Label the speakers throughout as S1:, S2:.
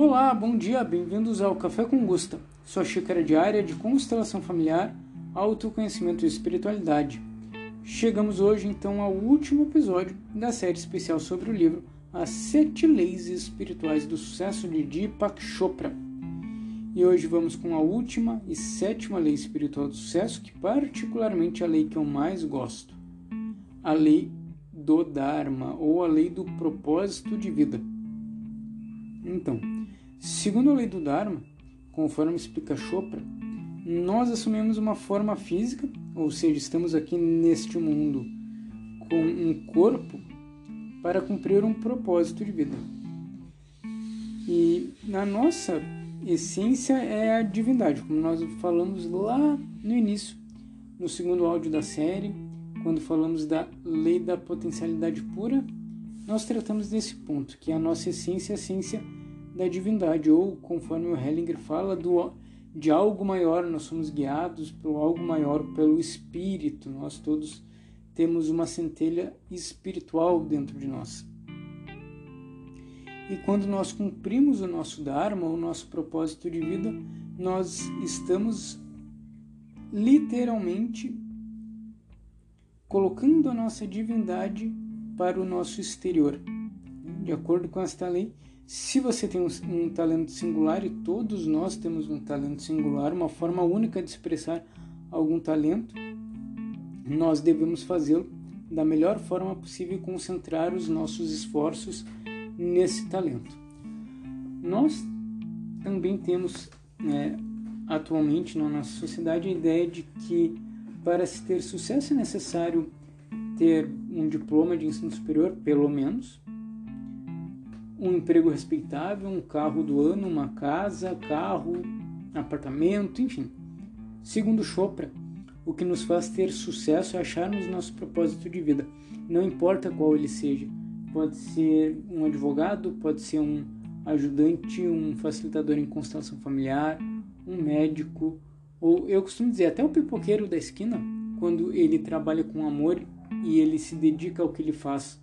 S1: Olá, bom dia, bem-vindos ao Café com Gusta, sua xícara diária de constelação familiar, autoconhecimento e espiritualidade. Chegamos hoje então ao último episódio da série especial sobre o livro As Sete Leis Espirituais do Sucesso de Deepak Chopra. E hoje vamos com a última e sétima lei espiritual do sucesso, que particularmente é a lei que eu mais gosto, a lei do Dharma ou a lei do propósito de vida. Então, segundo a lei do Dharma, conforme explica Chopra, nós assumimos uma forma física, ou seja, estamos aqui neste mundo com um corpo para cumprir um propósito de vida. E na nossa essência é a divindade, como nós falamos lá no início, no segundo áudio da série, quando falamos da lei da potencialidade pura, nós tratamos desse ponto, que é a nossa essência, a essência da divindade, ou conforme o Hellinger fala, do, de algo maior, nós somos guiados por algo maior, pelo Espírito, nós todos temos uma centelha espiritual dentro de nós. E quando nós cumprimos o nosso Dharma, o nosso propósito de vida, nós estamos literalmente colocando a nossa divindade para o nosso exterior. De acordo com esta lei, se você tem um, um, talento singular, e todos nós temos um talento singular, uma forma única de expressar algum talento, nós devemos fazê-lo da melhor forma possível e concentrar os nossos esforços nesse talento. Nós também temos é, atualmente na nossa sociedade a ideia de que para se ter sucesso é necessário ter um diploma de ensino superior, pelo menos, um emprego respeitável, um carro do ano, uma casa, carro, apartamento, enfim. Segundo Chopra, o que nos faz ter sucesso é acharmos nosso propósito de vida, não importa qual ele seja. Pode ser um advogado, pode ser um ajudante, um facilitador em constelação familiar, um médico, ou eu costumo dizer, até o pipoqueiro da esquina, quando ele trabalha com amor e ele se dedica ao que ele faz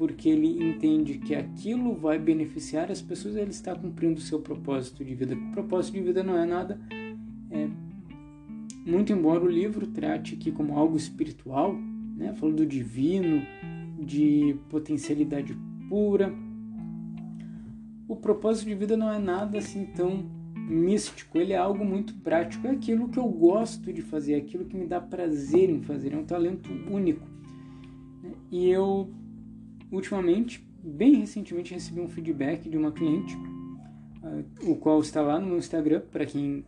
S1: porque ele entende que aquilo vai beneficiar as pessoas, ele está cumprindo o seu propósito de vida. O propósito de vida não é nada. É, muito embora o livro trate aqui como algo espiritual, né, falando do divino, de potencialidade pura, o propósito de vida não é nada assim tão místico, ele é algo muito prático, é aquilo que eu gosto de fazer, é aquilo que me dá prazer em fazer, é um talento único. E eu ultimamente, bem recentemente, recebi um feedback de uma cliente, uh, o qual está lá no meu Instagram, para quem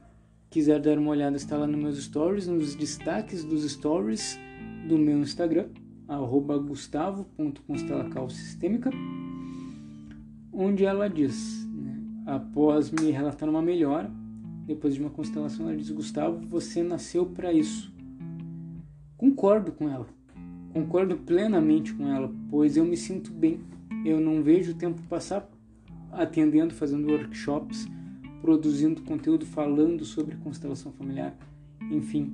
S1: quiser dar uma olhada, está lá nos meus stories, nos destaques dos stories do meu Instagram, gustavo.constelacalsistêmica, onde ela diz, né, após me relatar uma melhora, depois de uma constelação, ela diz, Gustavo, você nasceu para isso. Concordo com ela Concordo plenamente com ela, pois eu me sinto bem. Eu não vejo o tempo passar atendendo, fazendo workshops, produzindo conteúdo, falando sobre constelação familiar. Enfim,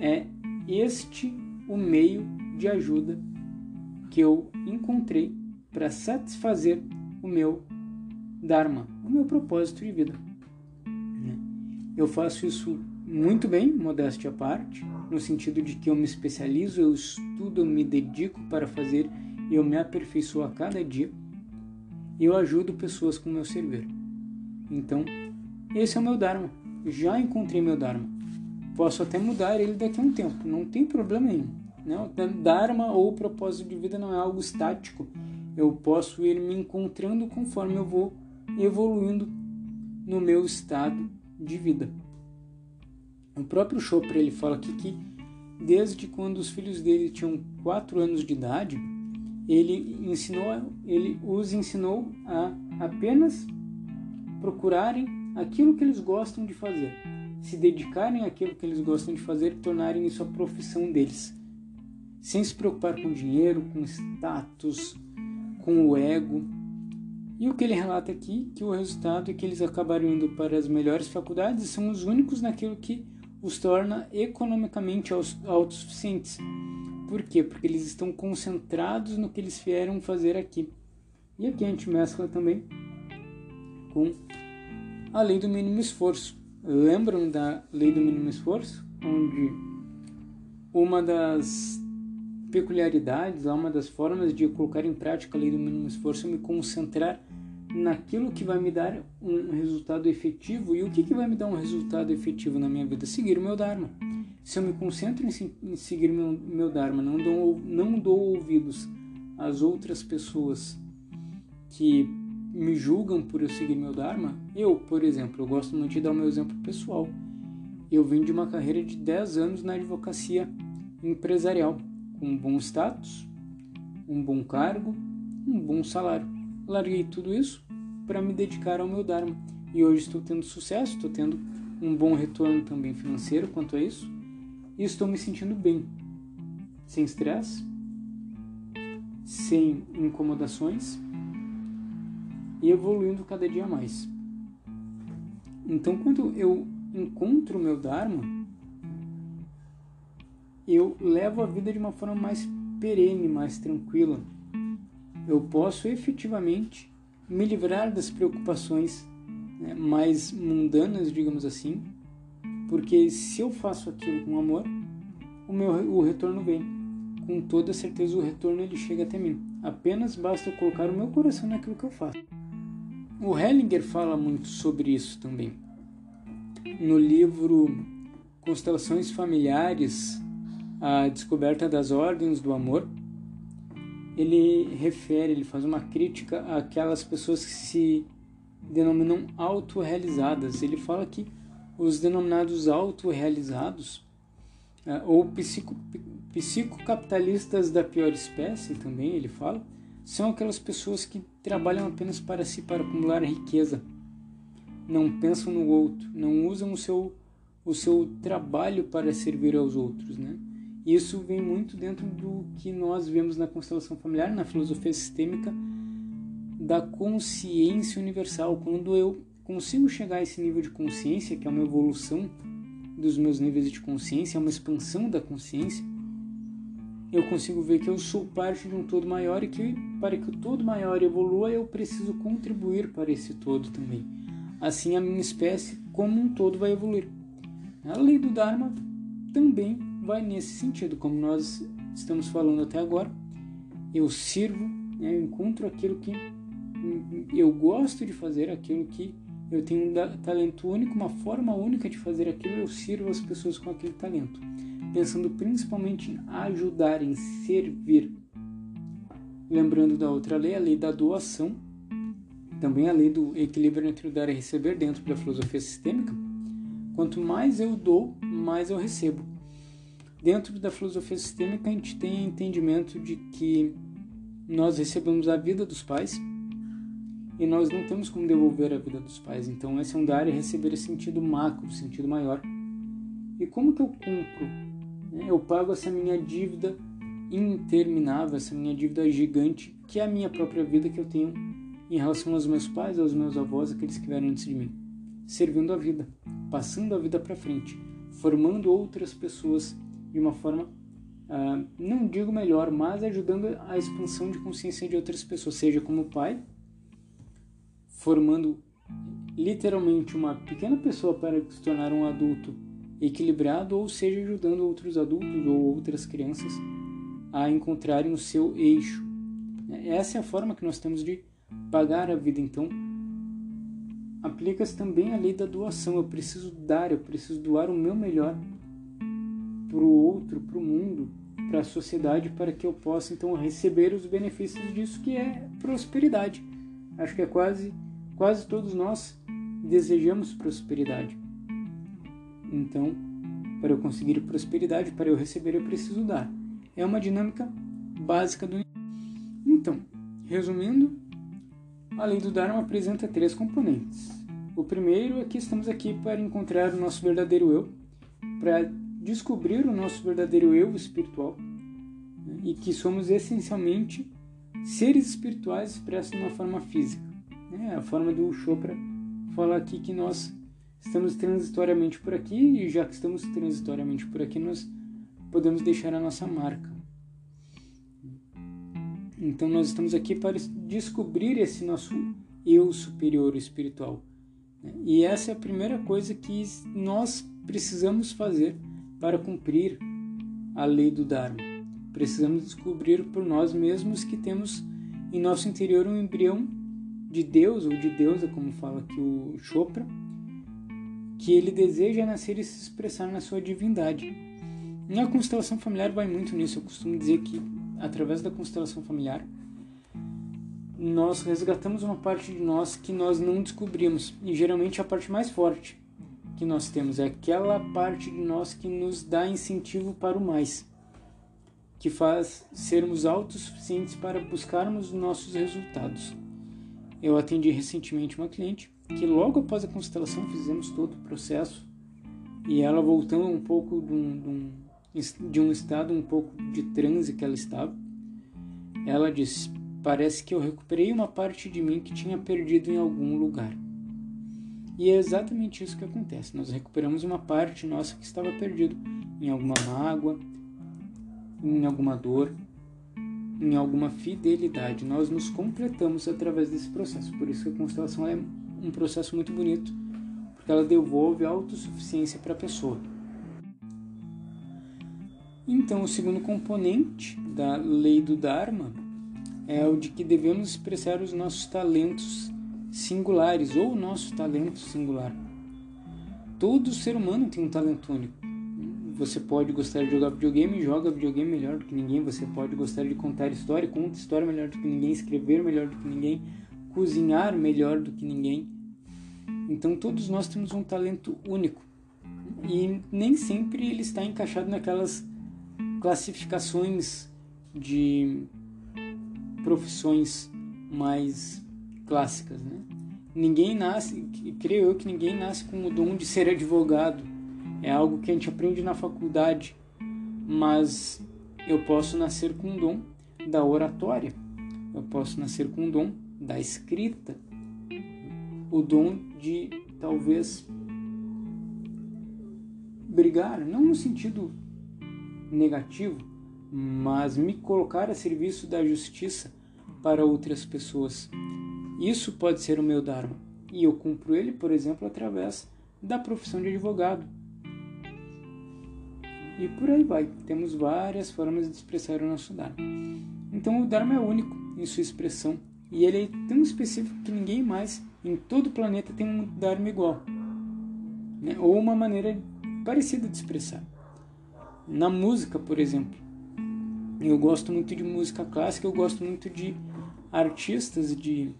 S1: é este o meio de ajuda que eu encontrei para satisfazer o meu Dharma, o meu propósito de vida. Eu faço isso muito bem, modéstia à parte, no sentido de que eu me especializo, eu estudo, eu me dedico para fazer e eu me aperfeiçoo a cada dia. E eu ajudo pessoas com o meu servir. Então, esse é o meu Dharma. Já encontrei meu Dharma. Posso até mudar ele daqui a um tempo, não tem problema nenhum. Né? O Dharma ou propósito de vida não é algo estático. Eu posso ir me encontrando conforme eu vou evoluindo no meu estado de vida. O próprio Chopra ele fala aqui que desde quando os filhos dele tinham quatro anos de idade, ele ensinou, ele os ensinou a apenas procurarem aquilo que eles gostam de fazer, se dedicarem àquilo que eles gostam de fazer e tornarem isso a profissão deles, sem se preocupar com dinheiro, com status, com o ego. E o que ele relata aqui, que o resultado é que eles acabaram indo para as melhores faculdades e são os únicos naquilo que os torna economicamente autossuficientes. Por quê? Porque eles estão concentrados no que eles vieram fazer aqui. E aqui a gente mescla também com a lei do mínimo esforço. Lembram da lei do mínimo esforço? Onde uma das peculiaridades, uma das formas de colocar em prática a lei do mínimo esforço é me concentrar naquilo que vai me dar um resultado efetivo. E o que, que vai me dar um resultado efetivo na minha vida? Seguir o meu Dharma. Se eu me concentro em, seguir meu, meu Dharma, não dou, não dou ouvidos às outras pessoas que me julgam por eu seguir meu Dharma, eu, por exemplo, eu gosto muito de dar o meu exemplo pessoal. Eu vim de uma carreira de 10 anos na advocacia empresarial, com um bom status, um bom cargo, um bom salário. Larguei tudo isso para me dedicar ao meu Dharma. E hoje estou tendo sucesso, estou tendo um bom retorno também financeiro quanto a isso. E estou me sentindo bem, sem estresse, sem incomodações e evoluindo cada dia mais. Então, quando eu encontro o meu Dharma, eu levo a vida de uma forma mais perene, mais tranquila. Eu posso efetivamente me livrar das preocupações né, mais mundanas, digamos assim, porque se eu faço aquilo com amor, o meu o retorno vem. Com toda certeza o retorno ele chega até mim. Apenas basta eu colocar o meu coração naquilo que eu faço. O Hellinger fala muito sobre isso também. No livro Constelações Familiares, a descoberta das ordens do amor, ele refere, ele faz uma crítica àquelas pessoas que se denominam autorrealizadas. Ele fala que os denominados autorrealizados uh, ou psico, psicocapitalistas da pior espécie também, ele fala, são aquelas pessoas que trabalham apenas para si, para acumular riqueza. Não pensam no outro, não usam o seu, o seu trabalho para servir aos outros, né? Isso vem muito dentro do que nós vemos na constelação familiar, na filosofia sistêmica da consciência universal. Quando eu consigo chegar a esse nível de consciência, que é uma evolução dos meus níveis de consciência, é uma expansão da consciência, eu consigo ver que eu sou parte de um todo maior e que para que o todo maior evolua, eu preciso contribuir para esse todo também. Assim, a minha espécie como um todo vai evoluir. A lei do Dharma também vai nesse sentido, como nós estamos falando até agora. Eu sirvo, né, eu encontro aquilo que eu gosto de fazer, aquilo que eu tenho um talento único, uma forma única de fazer aquilo, eu sirvo as pessoas com aquele talento, pensando principalmente em ajudar, em servir. Lembrando da outra lei, a lei da doação, também a lei do equilíbrio entre o dar e receber dentro da filosofia sistêmica. Quanto mais eu dou, mais eu recebo. Dentro da filosofia sistêmica, a gente tem entendimento de que nós recebemos a vida dos pais e nós não temos como devolver a vida dos pais. Então, esse é um dar e receber esse sentido macro, sentido maior. E como que eu cumpro? Né? Eu pago essa minha dívida interminável, essa minha dívida gigante, que é a minha própria vida que eu tenho em relação aos meus pais, aos meus avós, aqueles que vieram antes de mim. Servindo a vida, passando a vida para frente, formando outras pessoas de uma forma, uh, não digo melhor, mas ajudando a expansão de consciência de outras pessoas, seja como pai, formando literalmente uma pequena pessoa para se tornar um adulto equilibrado, ou seja, ajudando outros adultos ou outras crianças a encontrarem o seu eixo. Essa é a forma que nós temos de pagar a vida. Então, aplica-se também a lei da doação. Eu preciso dar, eu preciso doar o meu melhor para o outro, para o mundo, para a sociedade, para que eu possa então receber os benefícios disso que é prosperidade. Acho que é quase, quase todos nós desejamos prosperidade. Então, para eu conseguir prosperidade, para eu receber, eu preciso dar. É uma dinâmica básica do. Então, resumindo, a lei do Dharma apresenta três componentes. O primeiro é que estamos aqui para encontrar o nosso verdadeiro eu, para descobrir o nosso verdadeiro eu espiritual né? e que somos essencialmente seres espirituais expressos de uma forma física. Né? A forma do Chopra fala aqui que nós estamos transitoriamente por aqui e já que estamos transitoriamente por aqui, nós podemos deixar a nossa marca. Então nós estamos aqui para descobrir esse nosso eu superior espiritual. E essa é a primeira coisa que nós precisamos fazer para cumprir a lei do Dharma. Precisamos descobrir por nós mesmos que temos em nosso interior um embrião de Deus ou de deusa, como fala aqui o Chopra, que ele deseja nascer e se expressar na sua divindade. E a constelação familiar vai muito nisso. Eu costumo dizer que através da constelação familiar nós resgatamos uma parte de nós que nós não descobrimos e geralmente a parte mais forte que nós temos é aquela parte de nós que nos dá incentivo para o mais, que faz sermos autossuficientes para buscarmos nossos resultados. Eu atendi recentemente uma cliente que logo após a constelação fizemos todo o processo e ela voltando um pouco de um, de um, de um estado um pouco de transe que ela estava, ela disse: Parece que eu recuperei uma parte de mim que tinha perdido em algum lugar. E é exatamente isso que acontece. Nós recuperamos uma parte nossa que estava perdido em alguma mágoa, em alguma dor, em alguma fidelidade. Nós nos completamos através desse processo. Por isso que a constelação é um processo muito bonito, porque ela devolve a autossuficiência para a pessoa. Então, o segundo componente da lei do Dharma é o de que devemos expressar os nossos talentos singulares ou o nosso talento singular. Todo ser humano tem um talento único. Você pode gostar de jogar videogame, joga videogame melhor do que ninguém. Você pode gostar de contar história, conta história melhor do que ninguém. Escrever melhor do que ninguém. Cozinhar melhor do que ninguém. Então todos nós temos um talento único. E nem sempre ele está encaixado naquelas classificações de profissões mais clássicas, né? Ninguém nasce, creio eu que ninguém nasce com o dom de ser advogado. É algo que a gente aprende na faculdade, mas eu posso nascer com o dom da oratória. Eu posso nascer com o dom da escrita. O dom de talvez brigar, não no sentido negativo, mas me colocar a serviço da justiça para outras pessoas. Isso pode ser o meu Dharma. E eu cumpro ele, por exemplo, através da profissão de advogado. E por aí vai. Temos várias formas de expressar o nosso Dharma. Então o Dharma é único em sua expressão. E ele é tão específico que ninguém mais em todo o planeta tem um Dharma igual. Né? Ou uma maneira parecida de expressar. Na música, por exemplo, eu gosto muito de música clássica, eu gosto muito de artistas de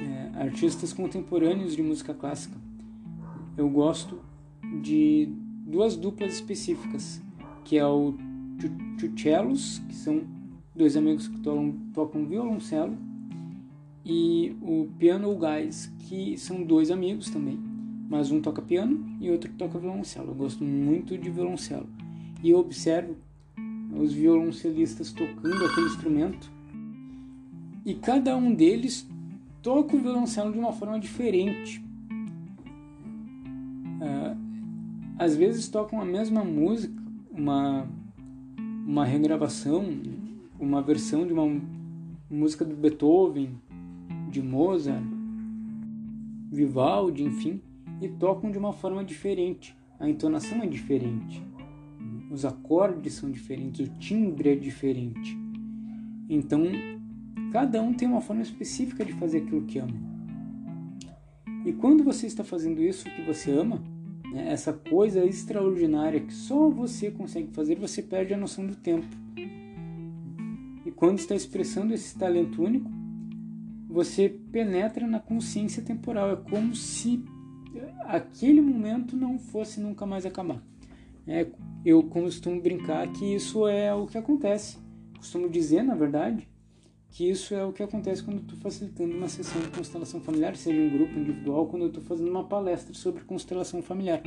S1: é, artistas contemporâneos de música clássica. Eu gosto de duas duplas específicas, que é o Chuchelos, que são dois amigos que tocam, tocam violoncelo, e o Piano Guys, que são dois amigos também, mas um toca piano e outro toca violoncelo. Eu gosto muito de violoncelo. E eu observo os violoncelistas tocando aquele instrumento e cada um deles toca o violoncelo de uma forma diferente. Uh, às vezes tocam a mesma música, uma, uma regravação, uma versão de uma música do Beethoven, de Mozart, Vivaldi, enfim, e tocam de uma forma diferente. A entonação é diferente os acordes são diferentes, o timbre é diferente. Então, cada um tem uma forma específica de fazer aquilo que ama. E quando você está fazendo isso que você ama, né, essa coisa extraordinária que só você consegue fazer, você perde a noção do tempo. E quando está expressando esse talento único, você penetra na consciência temporal. É como se aquele momento não fosse nunca mais acabar. É, eu costumo brincar que isso é o que acontece. Costumo dizer, na verdade, que isso é o que acontece quando eu estou facilitando uma sessão de constelação familiar, seja em grupo, individual, quando eu estou fazendo uma palestra sobre constelação familiar.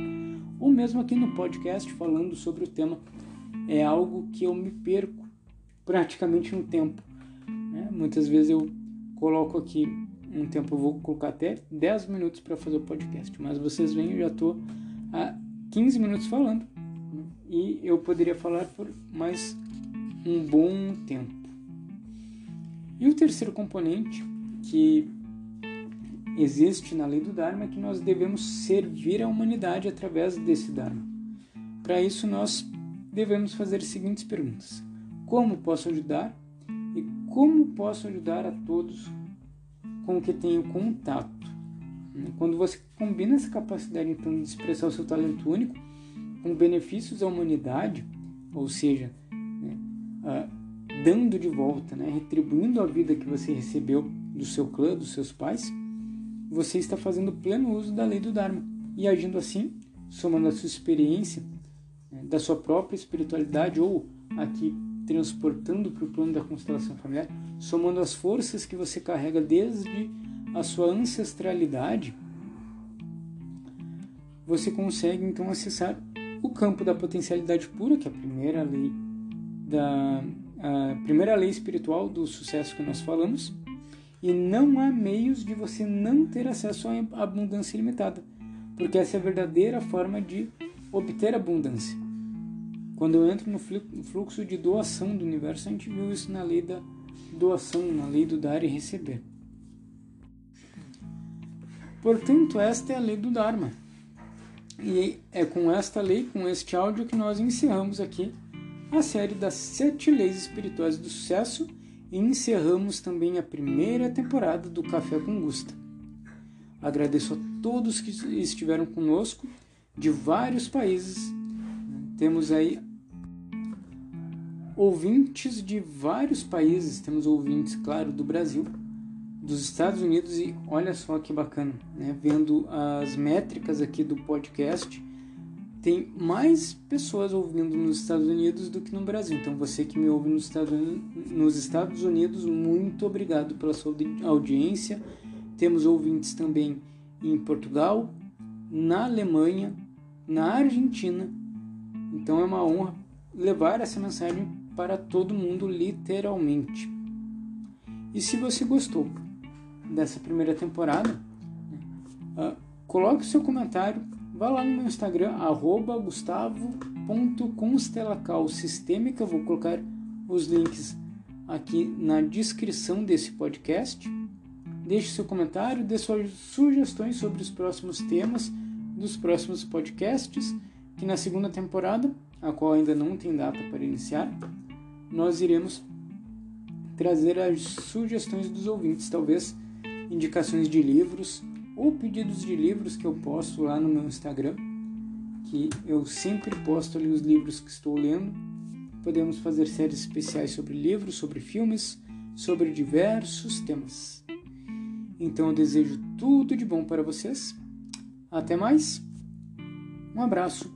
S1: Ou mesmo aqui no podcast falando sobre o tema. É algo que eu me perco praticamente no tempo. Né? Muitas vezes eu coloco aqui um tempo, eu vou colocar até 10 minutos para fazer o podcast, mas vocês veem, eu já estou há 15 minutos falando e eu poderia falar por mais um bom tempo. E o terceiro componente, que existe na lei do Dharma que nós devemos servir a humanidade através desse Dharma. Para isso, nós devemos fazer as seguintes perguntas: Como posso ajudar? E como posso ajudar a todos com que tenho contato? Quando você combina essa capacidade então de expressar o seu talento único com benefícios à humanidade, ou seja, né, dando de volta, né, retribuindo a vida que você recebeu do seu clã, dos seus pais, você está fazendo pleno uso da lei do Dharma. E agindo assim, somando a sua experiência né, da sua própria espiritualidade ou aqui transportando para o plano da constelação familiar, somando as forças que você carrega desde a sua ancestralidade, você consegue então acessar o campo da potencialidade pura, que é a primeira lei da a primeira lei espiritual do sucesso que nós falamos, e não há meios de você não ter acesso à abundância ilimitada, porque essa é a verdadeira forma de obter abundância. Quando eu entro no fluxo de doação do universo, a gente viu isso na lei da doação, na lei do dar e receber. Portanto, esta é a lei do Dharma. E é com esta lei, com este áudio, que nós encerramos aqui a série das sete leis espirituais do sucesso e encerramos também a primeira temporada do Café com Gusta. Agradeço a todos que estiveram conosco de vários países. Temos aí ouvintes de vários países, temos ouvintes, claro, do Brasil, dos Estados Unidos e olha só que bacana, né? Vendo as métricas aqui do podcast, tem mais pessoas ouvindo nos Estados Unidos do que no Brasil. Então você que me ouve nos Estados Unidos, nos Estados Unidos muito obrigado pela sua audiência. Temos ouvintes também em Portugal, na Alemanha, na Argentina. Então é uma honra levar essa mensagem para todo mundo literalmente. E se você gostou dessa primeira temporada, uh, coloque o seu comentário, vá lá no meu Instagram, arroba gustavo.constelacalsistêmica, vou colocar os links aqui na descrição desse podcast. Deixe seu comentário, dê suas sugestões sobre os próximos temas dos próximos podcasts, que na segunda temporada, a qual ainda não tem data para iniciar, nós iremos trazer as sugestões dos ouvintes, talvez indicações de livros ou pedidos de livros que eu posto lá no meu Instagram, que eu sempre posto ali os livros que estou lendo. Podemos fazer séries especiais sobre livros, sobre filmes, sobre diversos temas. Então eu desejo tudo de bom para vocês. Até mais. Um abraço